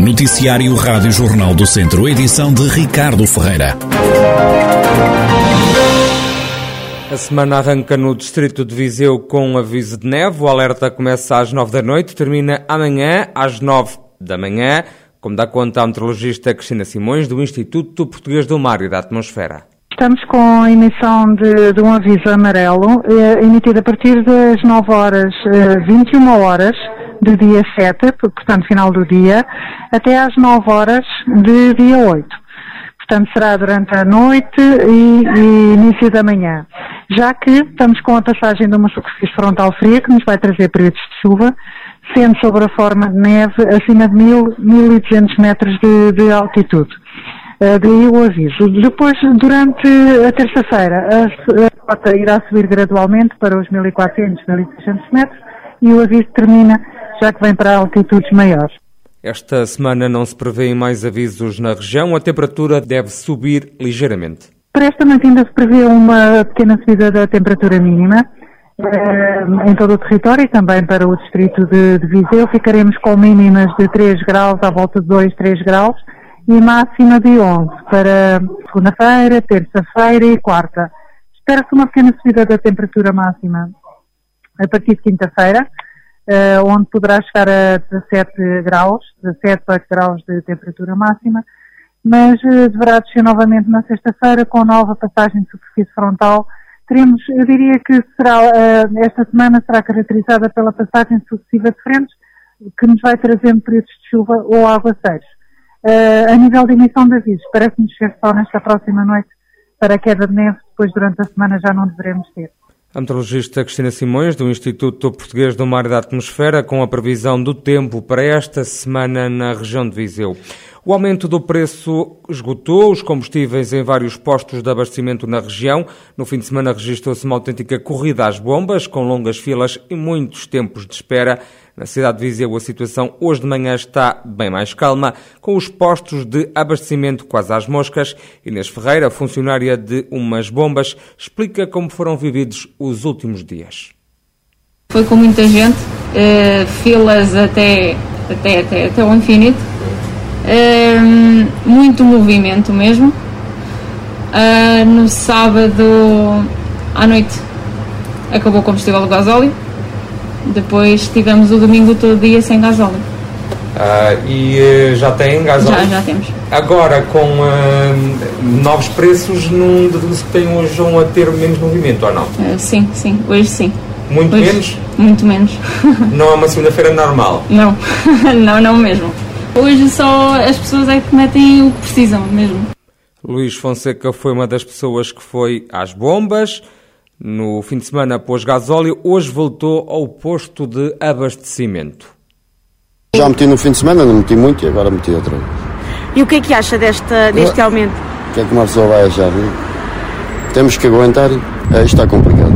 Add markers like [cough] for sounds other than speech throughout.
Noticiário Rádio Jornal do Centro, edição de Ricardo Ferreira. A semana arranca no distrito de Viseu com aviso de neve. O alerta começa às 9 da noite, termina amanhã às 9 da manhã, como dá conta a meteorologista Cristina Simões, do Instituto Português do Mar e da Atmosfera. Estamos com a emissão de, de um aviso amarelo, eh, emitido a partir das 9 horas, eh, 21 horas do dia 7, portanto final do dia, até às 9 horas de dia 8. Portanto será durante a noite e, e início da manhã. Já que estamos com a passagem de uma superfície frontal fria que nos vai trazer períodos de chuva, sendo sobre a forma de neve acima de 1000, 1200 metros de, de altitude. Uh, daí o aviso. Depois, durante a terça-feira, a rota irá subir gradualmente para os 1400, 1600 metros e o aviso termina já que vem para altitudes maiores. Esta semana não se prevêem mais avisos na região, a temperatura deve subir ligeiramente. Para esta noite ainda se prevê uma pequena subida da temperatura mínima eh, em todo o território e também para o distrito de, de Viseu. Ficaremos com mínimas de 3 graus, à volta de 2, 3 graus e máxima de 11 para segunda-feira, terça-feira e quarta. Espera-se uma pequena subida da temperatura máxima a partir de quinta-feira, uh, onde poderá chegar a 17 graus, 17, 18 graus de temperatura máxima, mas uh, deverá descer novamente na sexta-feira com nova passagem de superfície frontal. Teremos, eu diria que será, uh, esta semana será caracterizada pela passagem sucessiva de frentes, que nos vai trazendo períodos de chuva ou aguaceiros. A nível de emissão de avisos, parece-nos ser só nesta próxima noite para a queda de neve, depois durante a semana já não deveremos ter. A meteorologista Cristina Simões, do Instituto Português do Mar e da Atmosfera, com a previsão do tempo para esta semana na região de Viseu. O aumento do preço esgotou os combustíveis em vários postos de abastecimento na região. No fim de semana registrou-se uma autêntica corrida às bombas, com longas filas e muitos tempos de espera. Na cidade de Viseu, a situação hoje de manhã está bem mais calma, com os postos de abastecimento quase às moscas. Inês Ferreira, funcionária de umas bombas, explica como foram vividos os últimos dias. Foi com muita gente, uh, filas até, até, até, até o infinito, uh, muito movimento mesmo. Uh, no sábado à noite acabou o combustível do gasóleo depois tivemos o domingo todo dia sem gasóleo. Ah, e uh, já tem gasóleo? Já, já temos. Agora, com uh, novos preços, não deduz que hoje vão a ter menos movimento ou não? Uh, sim, sim, hoje sim. Muito hoje, menos? Muito menos. [laughs] não é uma segunda-feira normal? Não, [laughs] não, não mesmo. Hoje só as pessoas é que metem o que precisam mesmo. Luís Fonseca foi uma das pessoas que foi às bombas no fim de semana pôs gasóleo, hoje voltou ao posto de abastecimento. Já meti no fim de semana, não meti muito e agora meti outra vez. E o que é que acha desta, deste aumento? O que é que uma pessoa vai achar? Temos que aguentar, é, está complicado.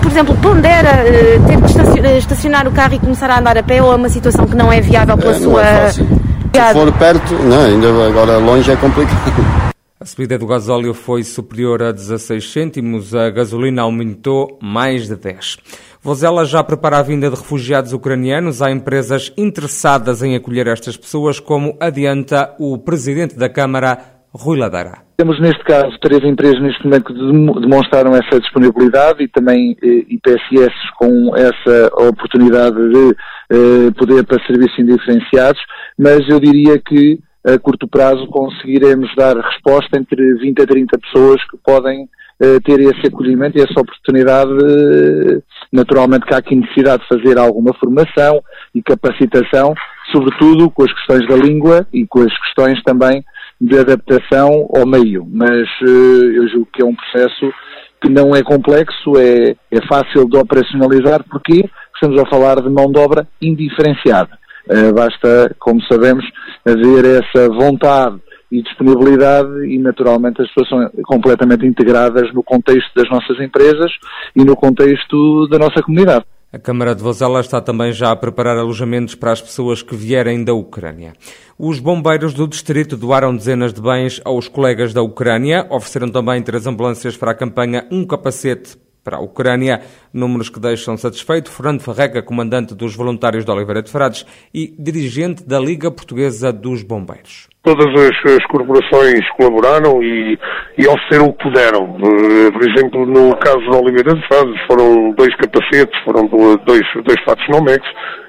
Por exemplo, pondera uh, ter que estacionar o carro e começar a andar a pé ou é uma situação que não é viável pela é, sua... É fácil. Se for perto, não, ainda agora longe é complicado. A subida do gasóleo foi superior a 16 cêntimos, a gasolina aumentou mais de 10. Vozela já prepara a vinda de refugiados ucranianos. Há empresas interessadas em acolher estas pessoas, como adianta o presidente da Câmara, Rui Ladeira. Temos neste caso três empresas neste momento que demonstraram essa disponibilidade e também eh, IPSS com essa oportunidade de eh, poder para serviços indiferenciados, mas eu diria que a curto prazo conseguiremos dar resposta entre 20 a 30 pessoas que podem uh, ter esse acolhimento e essa oportunidade. Uh, naturalmente que há aqui necessidade de fazer alguma formação e capacitação, sobretudo com as questões da língua e com as questões também de adaptação ao meio. Mas uh, eu julgo que é um processo que não é complexo, é, é fácil de operacionalizar, porque estamos a falar de mão de obra indiferenciada. Uh, basta, como sabemos, haver essa vontade e disponibilidade e naturalmente as pessoas são completamente integradas no contexto das nossas empresas e no contexto da nossa comunidade. A Câmara de Vozela está também já a preparar alojamentos para as pessoas que vierem da Ucrânia. Os bombeiros do distrito doaram dezenas de bens aos colegas da Ucrânia, ofereceram também três ambulâncias para a campanha Um Capacete para a Ucrânia, números que deixam satisfeito Fernando Farreca, comandante dos Voluntários de Oliveira de Frades e dirigente da Liga Portuguesa dos Bombeiros. Todas as, as corporações colaboraram e, e ofereceram o que puderam. Eh, por exemplo, no caso de Oliveira de Frades, foram dois capacetes, foram dois, dois fatos Nomex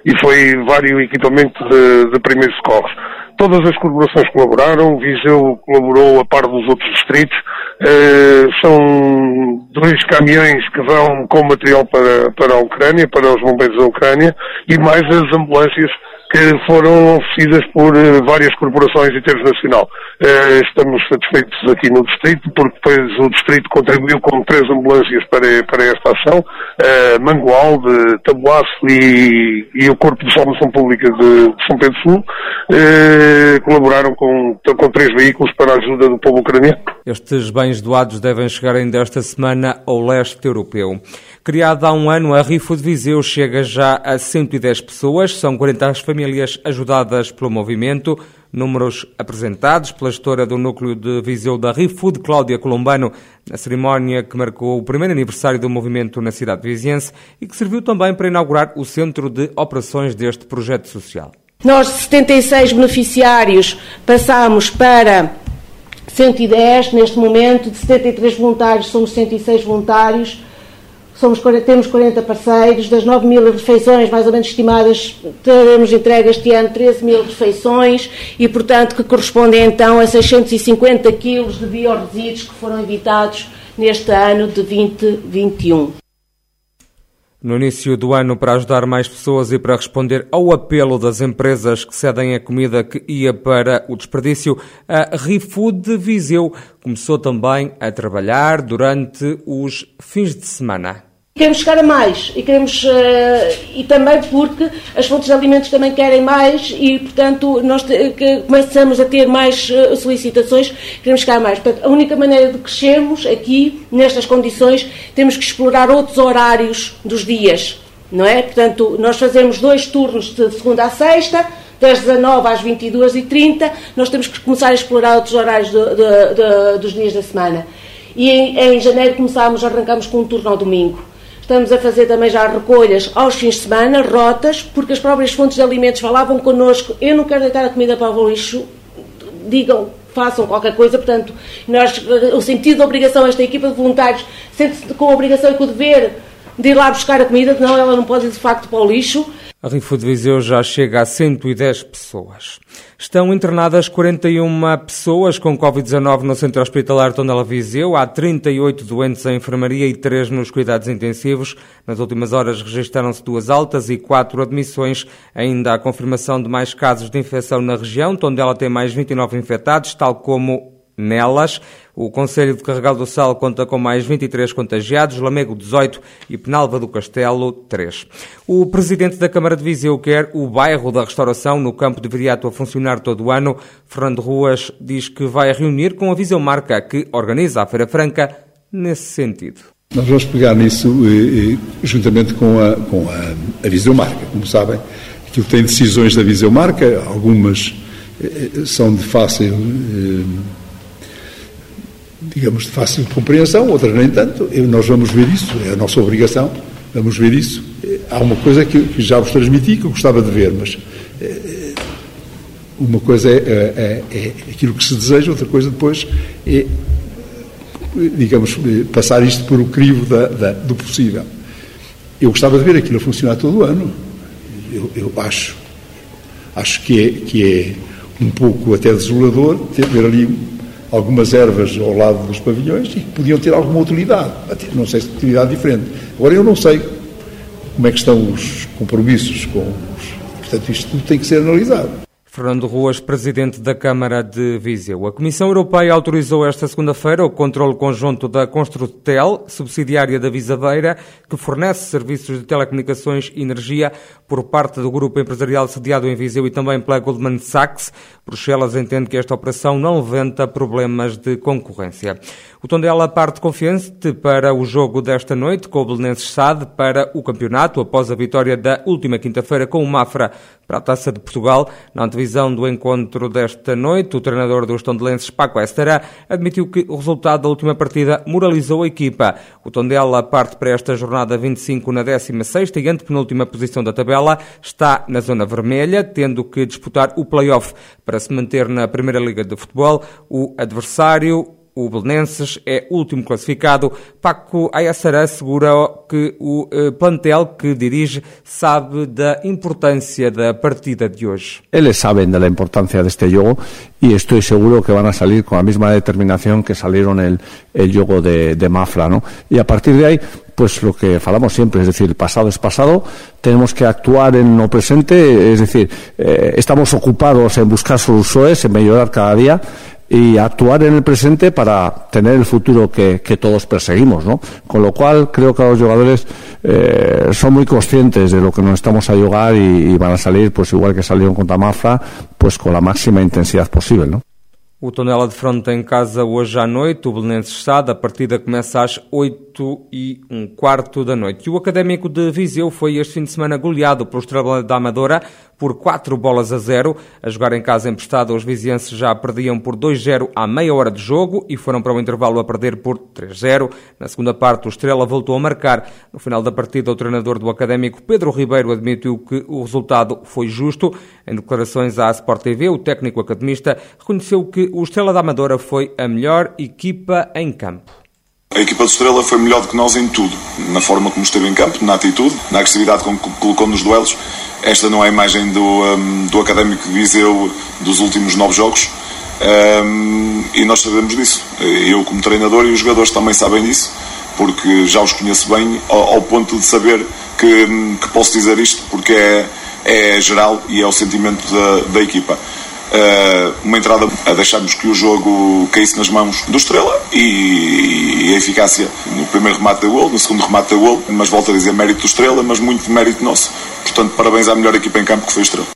e foi vários equipamentos de, de primeiros socorros. Todas as corporações colaboraram, Viseu colaborou a par dos outros distritos. Uh, são dois caminhões que vão com material para, para a Ucrânia, para os bombeiros da Ucrânia, e mais as ambulâncias que foram oferecidas por uh, várias corporações em termos nacional. Uh, estamos satisfeitos aqui no Distrito, porque depois o Distrito contribuiu com três ambulâncias para, para esta ação, uh, Mangualde, Tabuaço e, e, o Corpo de Salvação Pública de, de São Pedro Sul, colaboraram com, com três veículos para a ajuda do povo ucraniano. Estes bens doados devem chegar ainda esta semana ao leste europeu. Criada há um ano, a RIFO de Viseu chega já a 110 pessoas, são 40 as famílias ajudadas pelo movimento. Números apresentados pela gestora do núcleo de Viseu da RIFUD, Cláudia Colombano, na cerimónia que marcou o primeiro aniversário do movimento na cidade viziense e que serviu também para inaugurar o centro de operações deste projeto social. Nós, de 76 beneficiários, passamos para 110 neste momento, de 73 voluntários somos 106 voluntários, somos, temos 40 parceiros, das 9 mil refeições mais ou menos estimadas, teremos entregue este ano 13 mil refeições e, portanto, que correspondem então a 650 quilos de biorresíduos que foram evitados neste ano de 2021. No início do ano, para ajudar mais pessoas e para responder ao apelo das empresas que cedem a comida que ia para o desperdício, a ReFood Viseu começou também a trabalhar durante os fins de semana queremos chegar a mais e queremos uh, e também porque as fontes de alimentos também querem mais e portanto nós que começamos a ter mais uh, solicitações queremos chegar a mais. Portanto, a única maneira de crescermos aqui nestas condições temos que explorar outros horários dos dias não é? Portanto nós fazemos dois turnos de segunda a sexta das 19 às 22h30 nós temos que começar a explorar outros horários de, de, de, dos dias da semana. E em, em janeiro começámos arrancamos com um turno ao domingo Estamos a fazer também já recolhas aos fins de semana, rotas, porque as próprias fontes de alimentos falavam connosco, eu não quero deitar a comida para o lixo, digam, façam qualquer coisa, portanto, nós, o sentido da obrigação, esta equipa de voluntários sente-se com a obrigação e com o dever de ir lá buscar a comida, não, ela não pode ir de facto para o lixo. A Rifo de Viseu já chega a 110 pessoas. Estão internadas 41 pessoas com Covid-19 no Centro Hospitalar Tondela Viseu. Há 38 doentes em enfermaria e 3 nos cuidados intensivos. Nas últimas horas registraram-se duas altas e quatro admissões. Ainda há confirmação de mais casos de infecção na região. Tondela tem mais 29 infectados, tal como nelas. O Conselho de Carregal do Sal conta com mais 23 contagiados, Lamego 18 e Penalva do Castelo 3. O presidente da Câmara de Viseu quer o bairro da restauração no campo de Viriato a funcionar todo o ano. Fernando Ruas diz que vai reunir com a Viseu Marca, que organiza a Feira Franca, nesse sentido. Nós vamos pegar nisso eh, eh, juntamente com a, com a, a Viseu Marca. Como sabem, aquilo tem decisões da Viseu Marca, algumas eh, são de fácil digamos, de fácil compreensão, outras nem tanto. Nós vamos ver isso, é a nossa obrigação, vamos ver isso. Há uma coisa que, que já vos transmiti que eu gostava de ver, mas é, uma coisa é, é, é, aquilo que se deseja, outra coisa depois é, digamos, passar isto por o crivo da, da, do possível. Eu gostava de ver aquilo a funcionar todo o ano. Eu, eu acho, acho que é, que é um pouco até desolador ter, ver ali algumas ervas ao lado dos pavilhões e que podiam ter alguma utilidade, não sei se utilidade diferente. Agora eu não sei como é que estão os compromissos com os... Portanto, isto tudo tem que ser analisado. Fernando Ruas, presidente da Câmara de Viseu. A Comissão Europeia autorizou esta segunda-feira o controle conjunto da Construtel, subsidiária da Visadeira, que fornece serviços de telecomunicações e energia por parte do grupo empresarial sediado em Viseu e também pela Goldman Sachs. Bruxelas entende que esta operação não levanta problemas de concorrência. O Tondela parte confiante para o jogo desta noite com o Belenenses SAD para o campeonato após a vitória da última quinta-feira com o Mafra para a Taça de Portugal. Na antevisão previsão do encontro desta noite. O treinador dos Tondelenses, Paco Estera, admitiu que o resultado da última partida moralizou a equipa. O Tondela parte para esta jornada 25 na 16ª e antepenúltima posição da tabela. Está na zona vermelha, tendo que disputar o play-off para se manter na Primeira Liga de Futebol. O adversário, o Belenenses é último classificado. Paco Ayassará assegura que o eh, plantel que dirige sabe da importância da partida de hoje. Eles sabem da importância deste jogo e estou seguro que van a salir com a mesma determinação que salieron el, el jogo de, de Mafra, ¿no? E a partir de aí pues lo que falamos siempre, es decir, el pasado es pasado, tenemos que actuar en lo presente, es decir, eh, estamos ocupados en buscar soluciones, en mejorar cada día, y actuar en el presente para tener el futuro que, que todos perseguimos, ¿no? Con lo cual creo que los jugadores eh, son muy conscientes de lo que nos estamos a jugar y, y, van a salir, pues igual que salieron contra Mafra, pues con la máxima intensidad posible, ¿no? O Tonela de Fronte em casa hoje à noite, o Belenenses Estado, a partida começa às 8 e um quarto da noite. E o Académico de Viseu foi este fim de semana goleado pelo Estrela da Amadora por 4 bolas a 0. A jogar em casa emprestada, os vizienses já perdiam por 2-0 à meia hora de jogo e foram para o intervalo a perder por 3-0. Na segunda parte, o Estrela voltou a marcar. No final da partida, o treinador do Académico, Pedro Ribeiro, admitiu que o resultado foi justo. Em declarações à Sport TV, o técnico academista reconheceu que o Estrela da Amadora foi a melhor equipa em campo. A equipa de Estrela foi melhor do que nós em tudo, na forma como esteve em campo, na atitude, na agressividade com que colocou nos duelos. Esta não é a imagem do, um, do Académico de Viseu dos últimos nove jogos um, e nós sabemos disso. Eu, como treinador, e os jogadores também sabem disso, porque já os conheço bem, ao, ao ponto de saber que, hum, que, posso dizer isto, porque é, é geral e é o sentimento da, da equipa. Uh, uma entrada a deixarmos que o jogo caísse nas mãos do Estrela e, a eficácia no primeiro remate da gol, no segundo remate da gol, mas volto a dizer mérito do Estrela, mas muito mérito nosso. Portanto, parabéns à melhor equipa em campo que foi o Estrela.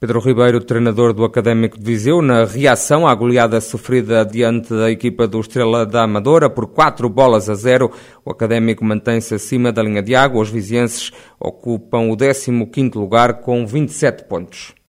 Pedro Ribeiro, treinador do Académico de Viseu, na reação à goleada sofrida diante da equipa do Estrela da Amadora por 4 bolas a 0, o Académico mantém-se acima da linha de água. Os vizienses ocupam o 15º lugar com 27 pontos.